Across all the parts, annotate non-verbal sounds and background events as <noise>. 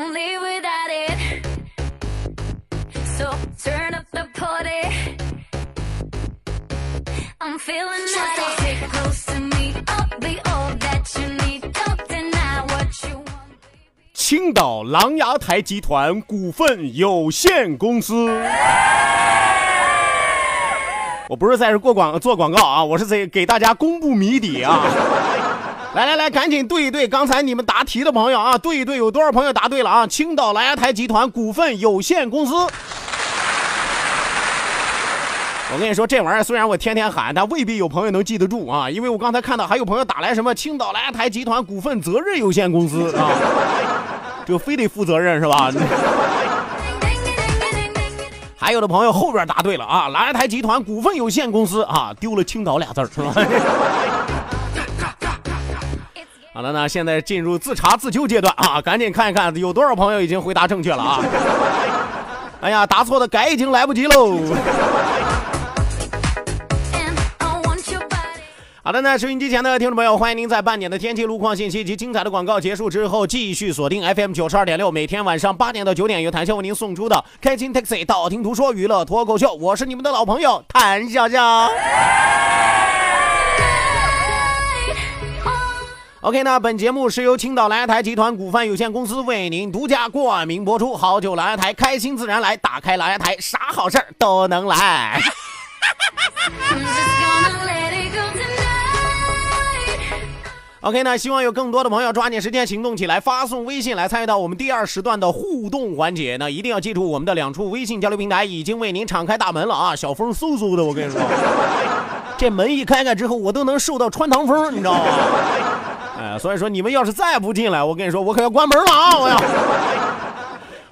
Won't live without it. So turn up the party. I'm feeling nice. Get close to me. I'll be all that you need. Don't deny what you want. 青岛琅琊台集团股份有限公司。我不是在这过广做广告啊，我是在给大家公布谜底啊。来来来，赶紧对一对刚才你们答题的朋友啊，对一对有多少朋友答对了啊？青岛狼牙台集团股份有限公司。我跟你说，这玩意儿虽然我天天喊，但未必有朋友能记得住啊，因为我刚才看到还有朋友打来什么青岛狼牙台集团股份责任有限公司啊，<laughs> 就非得负责任是吧？<laughs> 还有的朋友后边答对了啊，狼牙台集团股份有限公司啊，丢了青岛俩字儿是吧？好了，那现在进入自查自纠阶段啊，赶紧看一看有多少朋友已经回答正确了啊！<laughs> 哎呀，答错的改已经来不及喽。好的，那收音机前的听众朋友，欢迎您在半点的天气路况信息及精彩的广告结束之后，继续锁定 FM 九十二点六，每天晚上八点到九点由谭笑为您送出的开心 Taxi 道听途说娱乐脱口秀，我是你们的老朋友谭笑笑。OK，那本节目是由青岛蓝牙台集团股份有限公司为您独家冠名播出。好酒蓝牙台，开心自然来，打开蓝牙台，啥好事儿都能来。<laughs> OK，那希望有更多的朋友抓紧时间行动起来，发送微信来参与到我们第二时段的互动环节。那一定要记住，我们的两处微信交流平台已经为您敞开大门了啊！<laughs> 小风嗖嗖的，我跟你说，这门一开开之后，我都能受到穿堂风，你知道吗？所以说你们要是再不进来，我跟你说，我可要关门了啊！我要。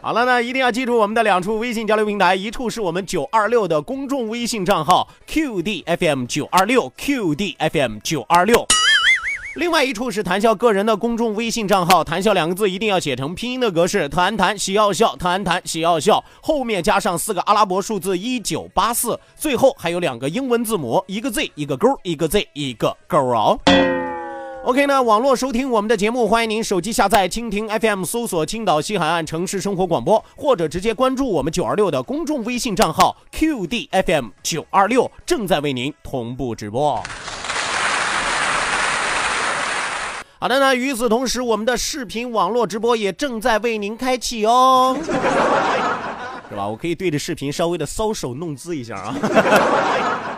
好了，那一定要记住我们的两处微信交流平台，一处是我们九二六的公众微信账号 QDFM 九二六 QDFM 九二六。另外一处是谈笑个人的公众微信账号，谈笑两个字一定要写成拼音的格式，谈谈喜要笑，谈谈喜要笑，后面加上四个阿拉伯数字一九八四，最后还有两个英文字母，一个 Z 一个勾，一个 Z 一个勾哦。OK 呢，网络收听我们的节目，欢迎您手机下载蜻蜓 FM，搜索青岛西海岸城市生活广播，或者直接关注我们九二六的公众微信账号 QDFM 九二六，正在为您同步直播。好的呢，与此同时，我们的视频网络直播也正在为您开启哦，<laughs> 是吧？我可以对着视频稍微的搔首弄姿一下啊。<laughs> <laughs>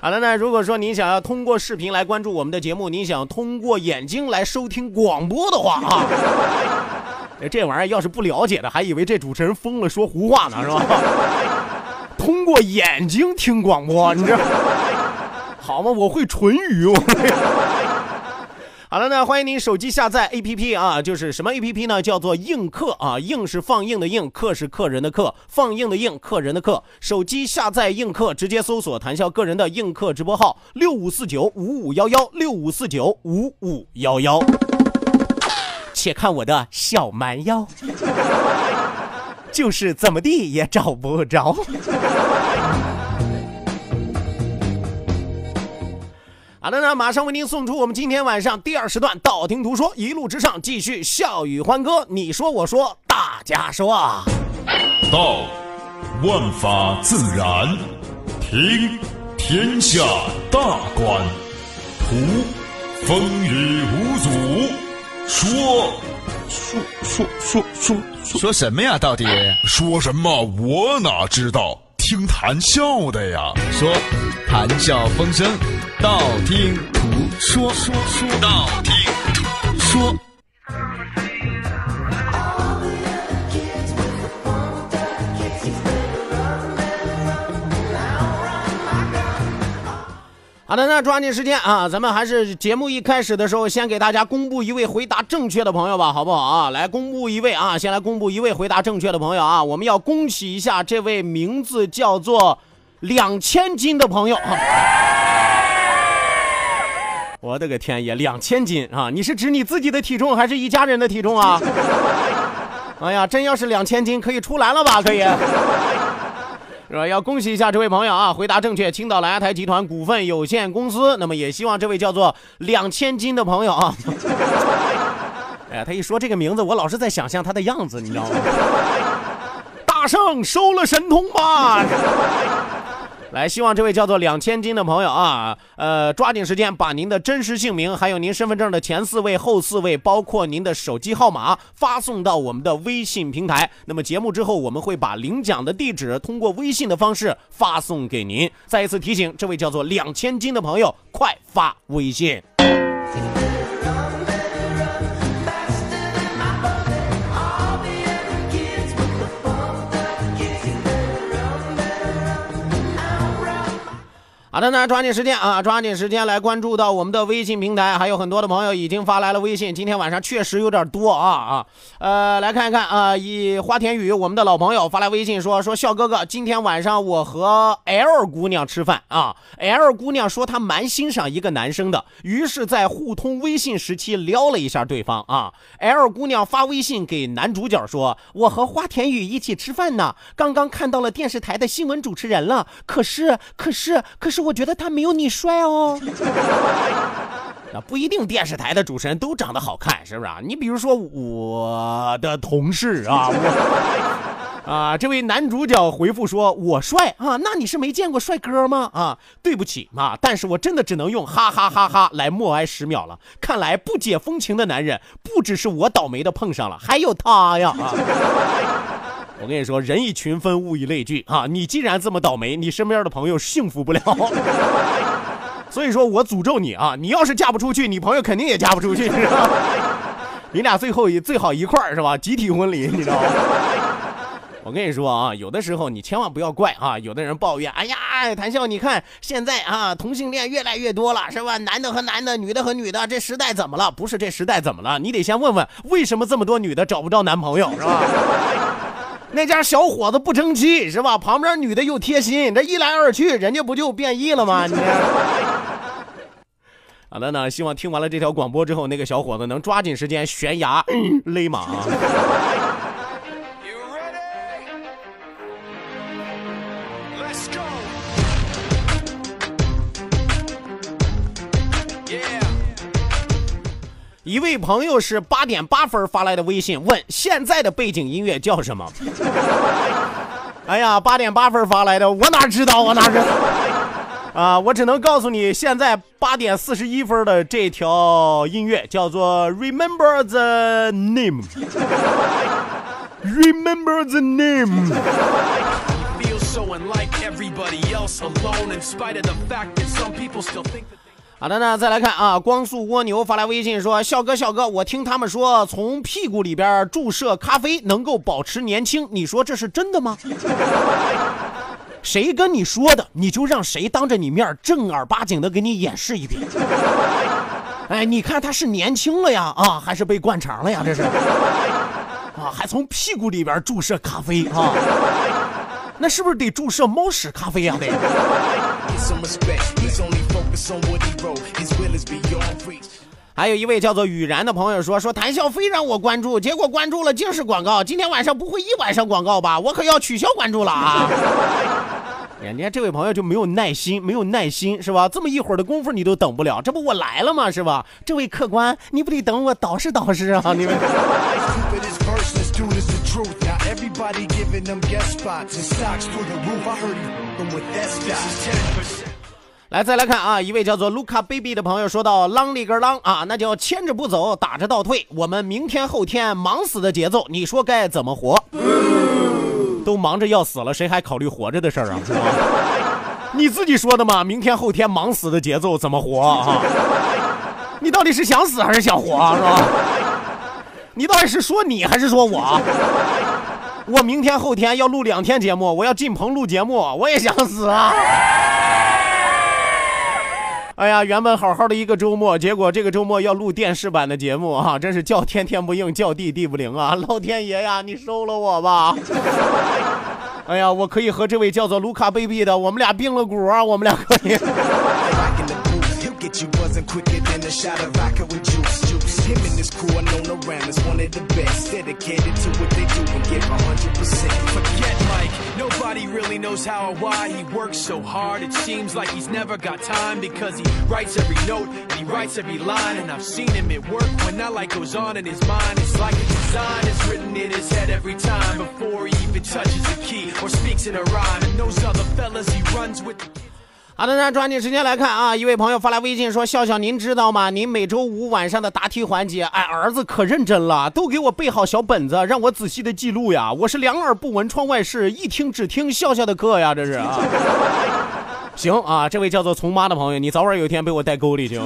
好的呢，如果说您想要通过视频来关注我们的节目，您想通过眼睛来收听广播的话啊，<laughs> 这玩意儿要是不了解的，还以为这主持人疯了说胡话呢，是吧？<laughs> 通过眼睛听广播，你这好吗？我会唇语，我。好了，那欢迎您手机下载 APP 啊，就是什么 APP 呢？叫做映客啊，映是放映的映，客是客人的客，放映的映，客人的客。手机下载映客，直接搜索谈笑个人的映客直播号六五四九五五幺幺六五四九五五幺幺。且看我的小蛮腰，就是怎么地也找不着。好的呢，马上为您送出我们今天晚上第二时段道听途说，一路之上继续笑语欢歌，你说我说大家说。道，万法自然；听，天下大观；图，风雨无阻；说说说说说说说什么呀？到底说什么？我哪知道？听谈笑的呀。说谈笑风生，道听途说，说说道听途说。好的，那抓紧时间啊，咱们还是节目一开始的时候，先给大家公布一位回答正确的朋友吧，好不好啊？来公布一位啊，先来公布一位回答正确的朋友啊，我们要恭喜一下这位名字叫做两千斤的朋友啊。我的个天爷，两千斤啊！你是指你自己的体重，还是一家人的体重啊？<laughs> 哎呀，真要是两千斤，可以出栏了吧？可以。是吧？要恭喜一下这位朋友啊，回答正确，青岛蓝牙台集团股份有限公司。那么也希望这位叫做两千斤的朋友啊，<laughs> 哎呀，他一说这个名字，我老是在想象他的样子，你知道吗？<laughs> 大圣收了神通吧！来，希望这位叫做两千斤的朋友啊，呃，抓紧时间把您的真实姓名，还有您身份证的前四位、后四位，包括您的手机号码发送到我们的微信平台。那么节目之后，我们会把领奖的地址通过微信的方式发送给您。再一次提醒，这位叫做两千斤的朋友，快发微信。好的，那抓紧时间啊，抓紧时间来关注到我们的微信平台，还有很多的朋友已经发来了微信。今天晚上确实有点多啊啊，呃，来看一看啊，以花田雨我们的老朋友发来微信说说笑哥哥，今天晚上我和 L 姑娘吃饭啊，L 姑娘说她蛮欣赏一个男生的，于是，在互通微信时期撩了一下对方啊。L 姑娘发微信给男主角说，我和花田雨一起吃饭呢，刚刚看到了电视台的新闻主持人了，可是可是可是我。我觉得他没有你帅哦。<laughs> 那不一定，电视台的主持人都长得好看，是不是啊？你比如说我的同事啊，我啊，这位男主角回复说：“我帅啊，那你是没见过帅哥吗？”啊，对不起啊，但是我真的只能用哈哈哈哈来默哀十秒了。看来不解风情的男人不只是我倒霉的碰上了，还有他呀啊！我跟你说，人以群分，物以类聚啊！你既然这么倒霉，你身边的朋友幸福不了。<laughs> 所以说我诅咒你啊！你要是嫁不出去，你朋友肯定也嫁不出去，是吧？<laughs> 你俩最后一最好一块儿是吧？集体婚礼，你知道吗？<laughs> 我跟你说啊，有的时候你千万不要怪啊！有的人抱怨，哎呀，谭笑，你看现在啊，同性恋越来越多了，是吧？男的和男的，女的和女的，这时代怎么了？不是这时代怎么了？你得先问问，为什么这么多女的找不着男朋友，是吧？那家小伙子不争气是吧？旁边女的又贴心，这一来二去，人家不就变异了吗？你。<laughs> 好的呢，希望听完了这条广播之后，那个小伙子能抓紧时间悬崖勒马。一位朋友是八点八分发来的微信，问现在的背景音乐叫什么？<laughs> 哎呀，八点八分发来的，我哪知道？我哪知道？啊，我只能告诉你，现在八点四十一分的这条音乐叫做《Remember the Name》。Remember the name。好的呢，再来看啊，光速蜗牛发来微信说：“笑哥，笑哥，我听他们说从屁股里边注射咖啡能够保持年轻，你说这是真的吗？” <laughs> 谁跟你说的？你就让谁当着你面正儿八经的给你演示一遍。<laughs> 哎，你看他是年轻了呀，啊，还是被灌肠了呀？这是 <laughs> 啊，还从屁股里边注射咖啡啊？那是不是得注射猫屎咖啡呀？得。还有一位叫做雨然的朋友说：“说谭笑飞让我关注，结果关注了竟是广告。今天晚上不会一晚上广告吧？我可要取消关注了啊！<laughs> ”人家这位朋友就没有耐心，没有耐心是吧？这么一会儿的功夫你都等不了，这不我来了吗？是吧？这位客官，你不得等我捯饬捯饬啊？你们。<laughs> 来，再来看啊，一位叫做卢卡 baby 的朋友说到：“啷里个啷啊，那叫牵着不走，打着倒退。我们明天后天忙死的节奏，你说该怎么活？都忙着要死了，谁还考虑活着的事儿啊？是吧？你自己说的嘛，明天后天忙死的节奏怎么活啊？你到底是想死还是想活啊？是吧？你到底是说你还是说我？我明天后天要录两天节目，我要进棚录节目，我也想死啊！”哎呀，原本好好的一个周末，结果这个周末要录电视版的节目啊，真是叫天天不应，叫地地不灵啊！<laughs> 老天爷呀，你收了我吧！<laughs> 哎呀，我可以和这位叫做卢卡 baby 的，我们俩并了股啊，我们俩可以。Him and his crew are known around as one of the best. Dedicated to what they do and give 100%. Forget Mike. Nobody really knows how or why he works so hard. It seems like he's never got time because he writes every note and he writes every line. And I've seen him at work when that light goes on in his mind. It's like a design is written in his head every time before he even touches a key or speaks in a rhyme. And those other fellas he runs with. 好的，那抓紧时间来看啊！一位朋友发来微信说：“笑笑，您知道吗？您每周五晚上的答题环节，哎，儿子可认真了，都给我备好小本子，让我仔细的记录呀。我是两耳不闻窗外事，一听只听笑笑的课呀，这是啊。行啊，这位叫做从妈的朋友，你早晚有一天被我带沟里去。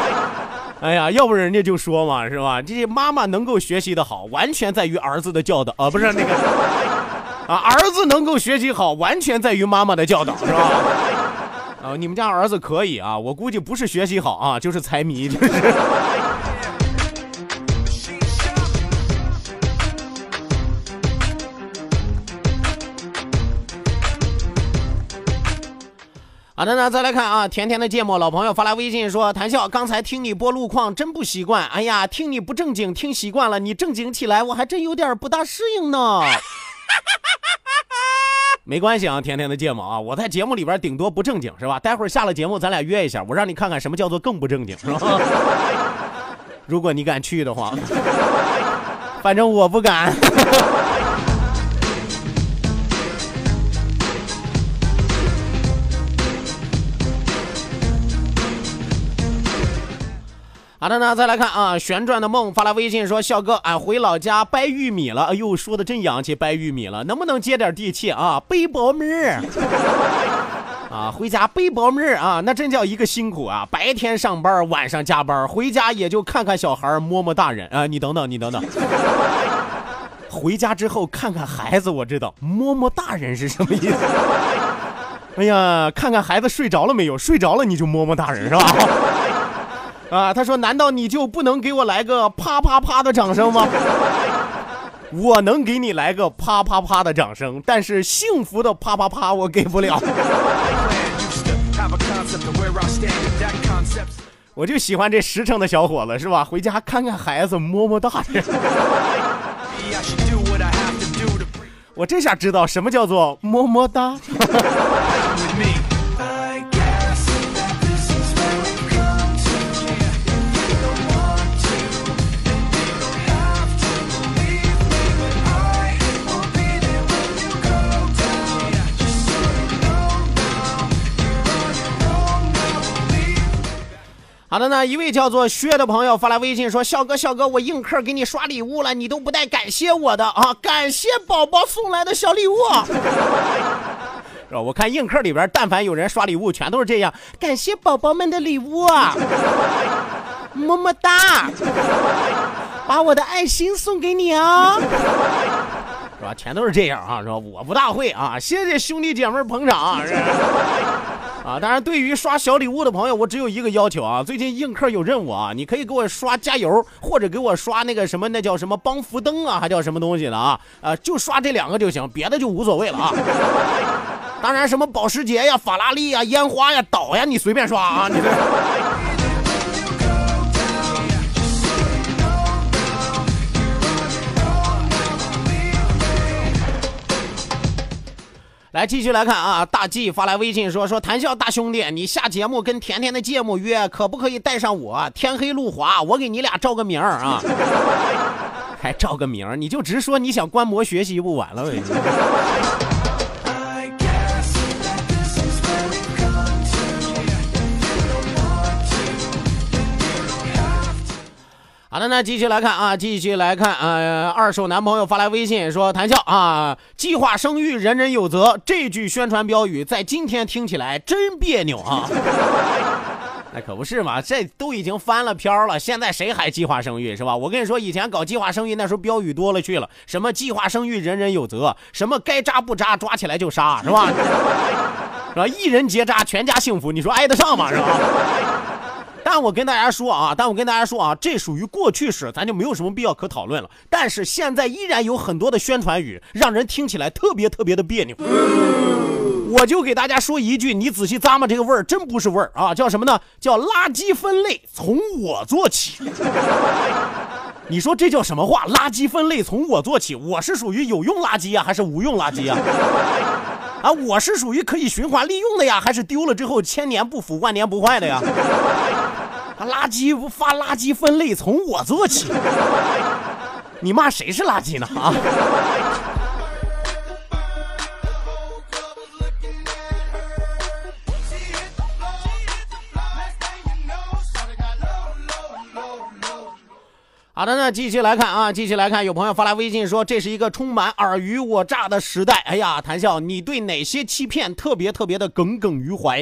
<laughs> 哎呀，要不人家就说嘛，是吧？这妈妈能够学习的好，完全在于儿子的教导啊，不是那个啊，儿子能够学习好，完全在于妈妈的教导，是吧？”啊，你们家儿子可以啊，我估计不是学习好啊，就是财迷，就是。<laughs> 好的，那再来看啊，甜甜的芥末老朋友发来微信说：“谭笑，刚才听你播路况真不习惯，哎呀，听你不正经听习惯了，你正经起来我还真有点不大适应呢。”没关系啊，甜甜的芥末啊，我在节目里边顶多不正经是吧？待会儿下了节目咱俩约一下，我让你看看什么叫做更不正经是吧？<laughs> 如果你敢去的话，反正我不敢。好的呢，再来看啊，旋转的梦发来微信说：“笑哥，俺回老家掰玉米了。哎呦，说的真洋气，掰玉米了，能不能接点地气啊？背包妹儿啊，回家背包妹儿啊，那真叫一个辛苦啊！白天上班，晚上加班，回家也就看看小孩，摸摸大人啊。你等等，你等等，回家之后看看孩子，我知道，摸摸大人是什么意思？哎呀，看看孩子睡着了没有？睡着了你就摸摸大人是吧？”啊，他说：“难道你就不能给我来个啪啪啪的掌声吗？” <laughs> 我能给你来个啪啪啪的掌声，但是幸福的啪啪啪我给不了。<laughs> 我就喜欢这实诚的小伙子，是吧？回家看看孩子，摸摸大人。我这下知道什么叫做么么哒。<laughs> 好的呢，一位叫做薛的朋友发来微信说：“笑哥，笑哥，我映客给你刷礼物了，你都不带感谢我的啊！感谢宝宝送来的小礼物。”是吧？我看映客里边，但凡有人刷礼物，全都是这样，感谢宝宝们的礼物，么么哒，把我的爱心送给你啊，是吧？全都是这样啊，是吧？我不大会啊，谢谢兄弟姐妹捧场，是吧？<laughs> 啊，当然，对于刷小礼物的朋友，我只有一个要求啊。最近映客有任务啊，你可以给我刷加油，或者给我刷那个什么，那叫什么帮扶灯啊，还叫什么东西的啊？啊，就刷这两个就行，别的就无所谓了啊。<laughs> 当然，什么保时捷呀、法拉利呀、烟花呀、岛呀，你随便刷啊，你这。来继续来看啊，大 G 发来微信说说谈笑大兄弟，你下节目跟甜甜的芥末约，可不可以带上我？天黑路滑，我给你俩照个名儿啊，<laughs> 还照个名儿，你就直说你想观摩学习不完了呗。好的，那继续来看啊，继续来看，呃，二手男朋友发来微信说：“谭笑啊，计划生育人人有责。”这句宣传标语在今天听起来真别扭啊。<laughs> 那可不是嘛，这都已经翻了篇了，现在谁还计划生育是吧？我跟你说，以前搞计划生育那时候标语多了去了，什么计划生育人人有责，什么该扎不扎，抓起来就杀，是吧？<laughs> 是吧？一人结扎，全家幸福，你说挨得上吗？是吧？但我跟大家说啊，但我跟大家说啊，这属于过去式，咱就没有什么必要可讨论了。但是现在依然有很多的宣传语，让人听起来特别特别的别扭。我就给大家说一句，你仔细咂摸这个味儿，真不是味儿啊，叫什么呢？叫垃圾分类从我做起。你说这叫什么话？垃圾分类从我做起，我是属于有用垃圾呀，还是无用垃圾呀？啊，我是属于可以循环利用的呀，还是丢了之后千年不腐、万年不坏的呀？垃圾不发垃圾分类从我做起，你骂谁是垃圾呢？啊！好的，那继续来看啊，继续来看，有朋友发来微信说，这是一个充满尔虞我诈的时代。哎呀，谈笑，你对哪些欺骗特别特别的耿耿于怀？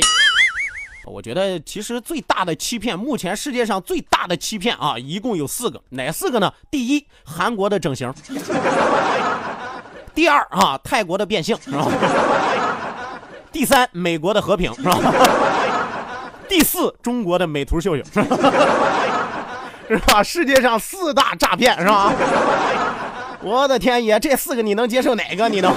我觉得其实最大的欺骗，目前世界上最大的欺骗啊，一共有四个，哪四个呢？第一，韩国的整形；第二啊，泰国的变性，第三，美国的和平，是吧？第四，中国的美图秀秀，是吧？<laughs> 世界上四大诈骗，是吧？<laughs> 我的天爷，这四个你能接受哪个？你能？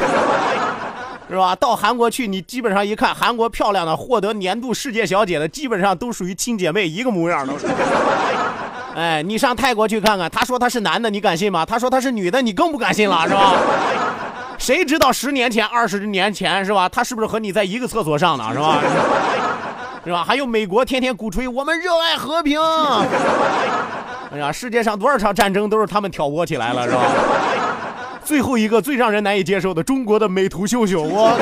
是吧？到韩国去，你基本上一看，韩国漂亮的获得年度世界小姐的，基本上都属于亲姐妹，一个模样都是。<laughs> 哎，你上泰国去看看，他说他是男的，你敢信吗？他说他是女的，你更不敢信了，是吧？<laughs> 谁知道十年前、二十年前，是吧？他是不是和你在一个厕所上的，是吧？<laughs> 是吧？还有美国天天鼓吹我们热爱和平。哎呀，世界上多少场战争都是他们挑拨起来了，是吧？最后一个最让人难以接受的，中国的美图秀秀，我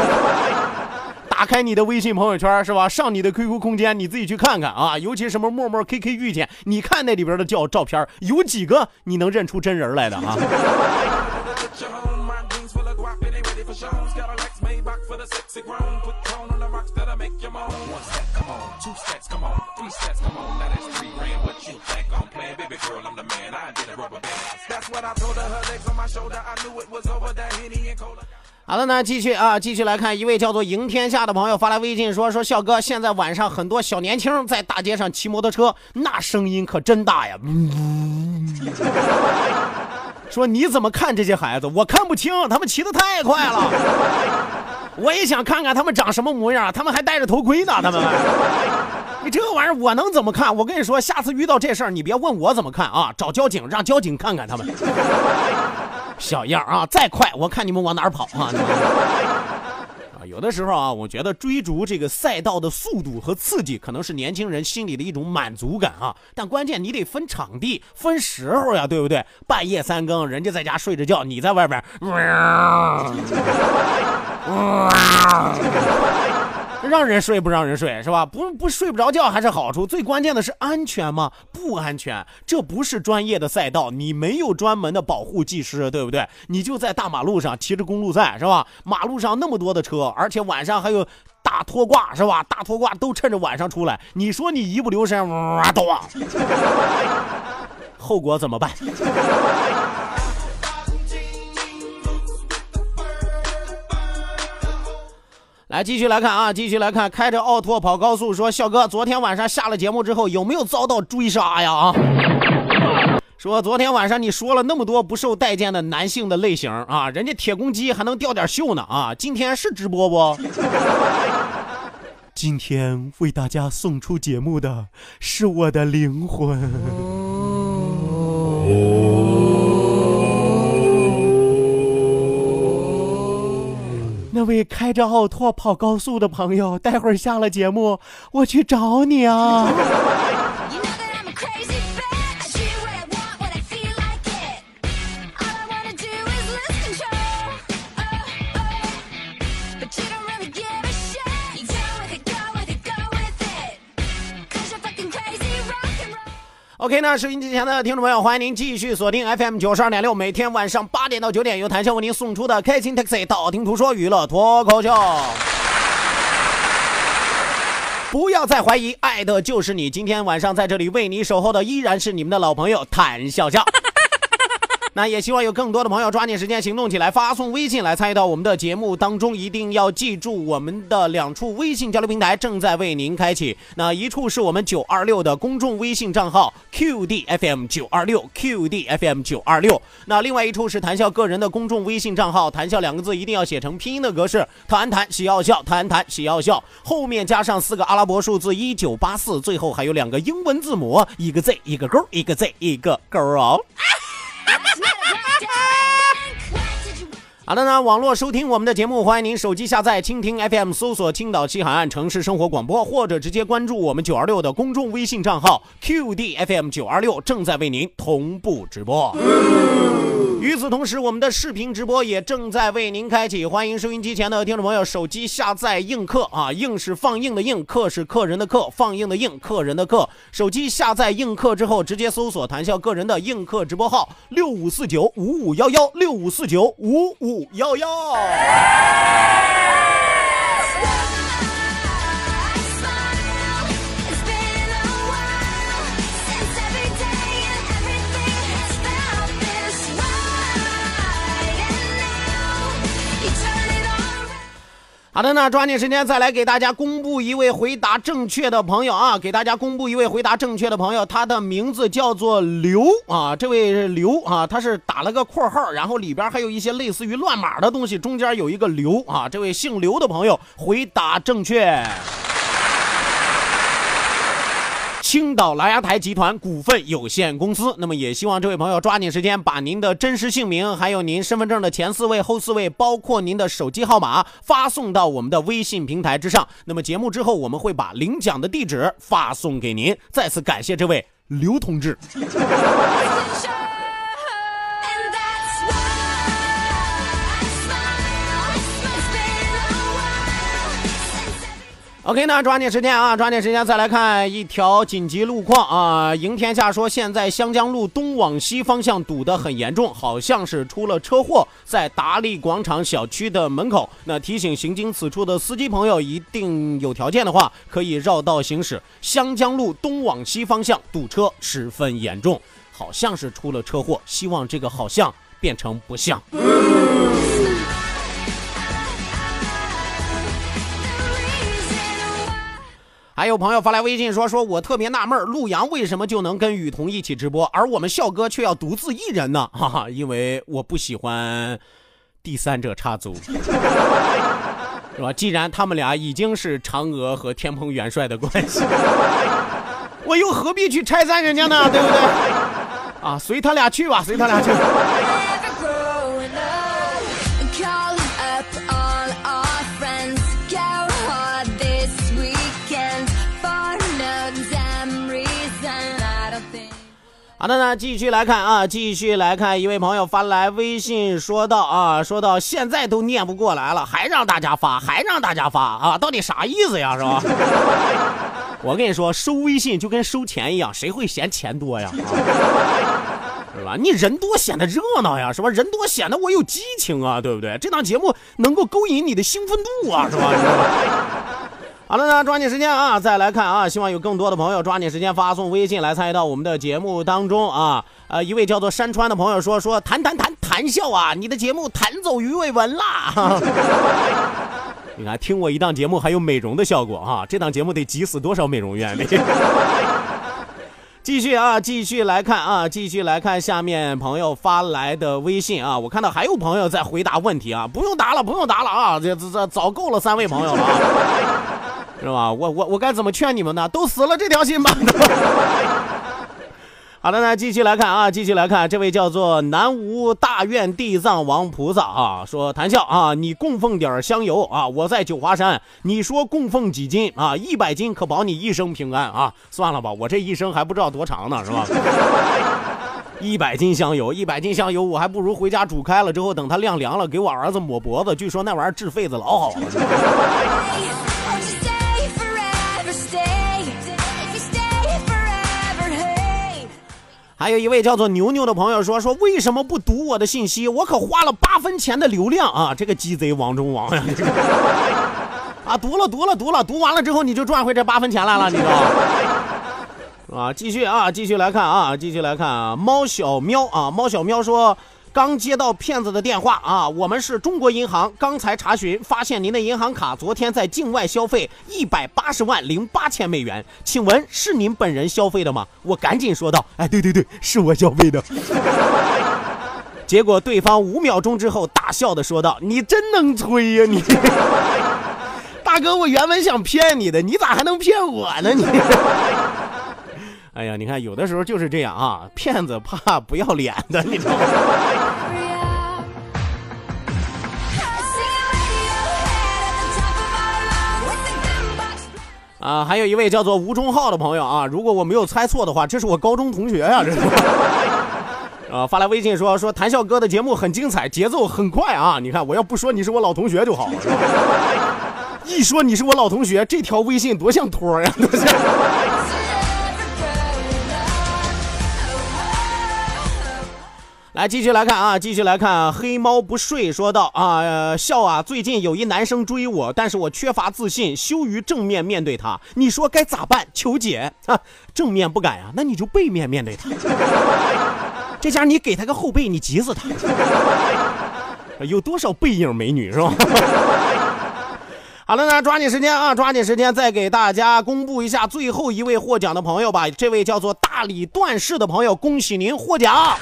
<laughs> 打开你的微信朋友圈是吧？上你的 QQ 空间，你自己去看看啊！尤其什么陌陌、KK 遇见，你看那里边的照照片，有几个你能认出真人来的啊？<laughs> 好的呢，继续啊，继续来看一位叫做赢天下的朋友发来微信说说笑哥，现在晚上很多小年轻在大街上骑摩托车，那声音可真大呀。说你怎么看这些孩子？我看不清，他们骑得太快了。我也想看看他们长什么模样，他们还戴着头盔呢，他们。你这玩意儿我能怎么看？我跟你说，下次遇到这事儿，你别问我怎么看啊，找交警，让交警看看他们。<laughs> 小样啊，再快，我看你们往哪儿跑啊！啊，有的时候啊，我觉得追逐这个赛道的速度和刺激，可能是年轻人心里的一种满足感啊。但关键你得分场地、分时候呀，对不对？半夜三更，人家在家睡着觉，你在外边，让人睡不让人睡是吧？不不睡不着觉还是好处，最关键的是安全吗？不安全，这不是专业的赛道，你没有专门的保护技师，对不对？你就在大马路上骑着公路赛是吧？马路上那么多的车，而且晚上还有大拖挂是吧？大拖挂都趁着晚上出来，你说你一不留神，哇，咚，<laughs> 后果怎么办？来，继续来看啊，继续来看，开着奥拓跑高速，说笑哥，昨天晚上下了节目之后，有没有遭到追杀呀？啊，说昨天晚上你说了那么多不受待见的男性的类型啊，人家铁公鸡还能掉点锈呢啊，今天是直播不？今天为大家送出节目的是我的灵魂。那位开着奥拓跑高速的朋友，待会儿下了节目，我去找你啊！<laughs> OK，那收音机前的听众朋友，欢迎您继续锁定 FM 九十二点六，每天晚上八点到九点，由谭笑为您送出的开心 Taxi 道听途说娱乐脱口秀。不要再怀疑，爱的就是你。今天晚上在这里为你守候的依然是你们的老朋友谭笑笑。那也希望有更多的朋友抓紧时间行动起来，发送微信来参与到我们的节目当中。一定要记住，我们的两处微信交流平台正在为您开启。那一处是我们九二六的公众微信账号 QDFM 九二六 QDFM 九二六。那另外一处是谈笑个人的公众微信账号，谈笑两个字一定要写成拼音的格式，谈谈喜要笑，谈谈喜要笑，后面加上四个阿拉伯数字一九八四，最后还有两个英文字母，一个 Z 一个勾，一个 Z 一个勾哦。好的呢，网络收听我们的节目，欢迎您手机下载蜻蜓 FM，搜索青岛西海岸城市生活广播，或者直接关注我们九二六的公众微信账号 QDFM 九二六，正在为您同步直播。与此同时，我们的视频直播也正在为您开启，欢迎收音机前的听众朋友手机下载映客啊，映是放映的映，客是客人的客，放映的映，客人的客。手机下载映客之后，直接搜索谈笑个人的映客直播号六五四九五五幺幺六五四九五五幺幺。好的，那抓紧时间再来给大家公布一位回答正确的朋友啊！给大家公布一位回答正确的朋友，他的名字叫做刘啊，这位刘啊，他是打了个括号，然后里边还有一些类似于乱码的东西，中间有一个刘啊，这位姓刘的朋友回答正确。青岛琅琊台集团股份有限公司。那么也希望这位朋友抓紧时间，把您的真实姓名，还有您身份证的前四位、后四位，包括您的手机号码，发送到我们的微信平台之上。那么节目之后，我们会把领奖的地址发送给您。再次感谢这位刘同志。<laughs> OK，那抓紧时间啊，抓紧时间再来看一条紧急路况啊！赢天下说，现在湘江路东往西方向堵得很严重，好像是出了车祸，在达利广场小区的门口。那提醒行经此处的司机朋友，一定有条件的话，可以绕道行驶。湘江路东往西方向堵车十分严重，好像是出了车祸，希望这个好像变成不像。还有朋友发来微信说：“说我特别纳闷，陆阳为什么就能跟雨桐一起直播，而我们笑哥却要独自一人呢？<laughs> 哈哈，因为我不喜欢第三者插足，<laughs> 是吧？既然他们俩已经是嫦娥和天蓬元帅的关系，<laughs> 我又何必去拆散人家呢？对不对？啊，随他俩去吧，随他俩去。”好的呢，继续来看啊，继续来看，一位朋友发来微信说道啊，说到现在都念不过来了，还让大家发，还让大家发啊，到底啥意思呀，是吧？<laughs> 我跟你说，收微信就跟收钱一样，谁会嫌钱多呀？是吧？你人多显得热闹呀，是吧？人多显得我有激情啊，对不对？这档节目能够勾引你的兴奋度啊，是吧？好了，那抓紧时间啊，再来看啊，希望有更多的朋友抓紧时间发送微信来参与到我们的节目当中啊。呃，一位叫做山川的朋友说说谈谈谈谈笑啊，你的节目弹走鱼尾纹啦。<laughs> 你看，听我一档节目还有美容的效果哈，这档节目得挤死多少美容院里？继续啊，继续来看啊，继续来看下面朋友发来的微信啊，我看到还有朋友在回答问题啊，不用答了，不用答了啊，这这这早够了三位朋友了啊。是吧？我我我该怎么劝你们呢？都死了这条心吧。<laughs> 好的，那继续来看啊，继续来看，这位叫做南无大愿地藏王菩萨啊，说谈笑啊，你供奉点香油啊，我在九华山，你说供奉几斤啊？一百斤可保你一生平安啊！算了吧，我这一生还不知道多长呢，是吧？<laughs> 一百斤香油，一百斤香油，我还不如回家煮开了之后，等它晾凉了，给我儿子抹脖子，据说那玩意儿治痱子老好了。还有一位叫做牛牛的朋友说说为什么不读我的信息？我可花了八分钱的流量啊！这个鸡贼王中王呀！<laughs> 啊，读了读了读了，读完了之后你就赚回这八分钱来了，你知道？啊，继续啊，继续来看啊，继续来看啊，猫小喵啊，猫小喵说。刚接到骗子的电话啊！我们是中国银行，刚才查询发现您的银行卡昨天在境外消费一百八十万零八千美元，请问是您本人消费的吗？我赶紧说道：“哎，对对对，是我消费的。<laughs> ”结果对方五秒钟之后大笑的说道：“你真能吹呀你！<laughs> 大哥，我原本想骗你的，你咋还能骗我呢你？”哎呀，你看，有的时候就是这样啊，骗子怕不要脸的，你知道吗？<laughs> 啊，还有一位叫做吴忠浩的朋友啊，如果我没有猜错的话，这是我高中同学呀，这是。<laughs> 啊，发来微信说说谭笑哥的节目很精彩，节奏很快啊！你看，我要不说你是我老同学就好了，<laughs> 一说你是我老同学，这条微信多像托呀！多像来继续来看啊，继续来看，黑猫不睡说道啊，笑啊，最近有一男生追我，但是我缺乏自信，羞于正面面对他，你说该咋办？求解 <laughs> 啊！正面不敢呀，那你就背面面对他。<laughs> 这家你给他个后背，你急死他。<laughs> 有多少背影美女是吧？好了，那抓紧时间啊，抓紧时间，再给大家公布一下最后一位获奖的朋友吧。这位叫做大理段氏的朋友，恭喜您获奖。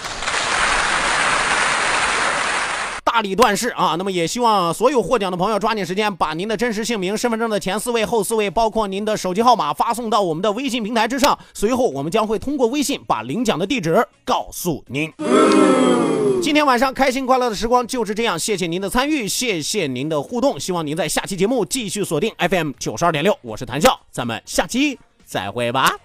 大理段氏啊，那么也希望所有获奖的朋友抓紧时间，把您的真实姓名、身份证的前四位、后四位，包括您的手机号码发送到我们的微信平台之上。随后我们将会通过微信把领奖的地址告诉您。今天晚上开心快乐的时光就是这样，谢谢您的参与，谢谢您的互动，希望您在下期节目继续锁定 FM 九十二点六，我是谭笑，咱们下期再会吧。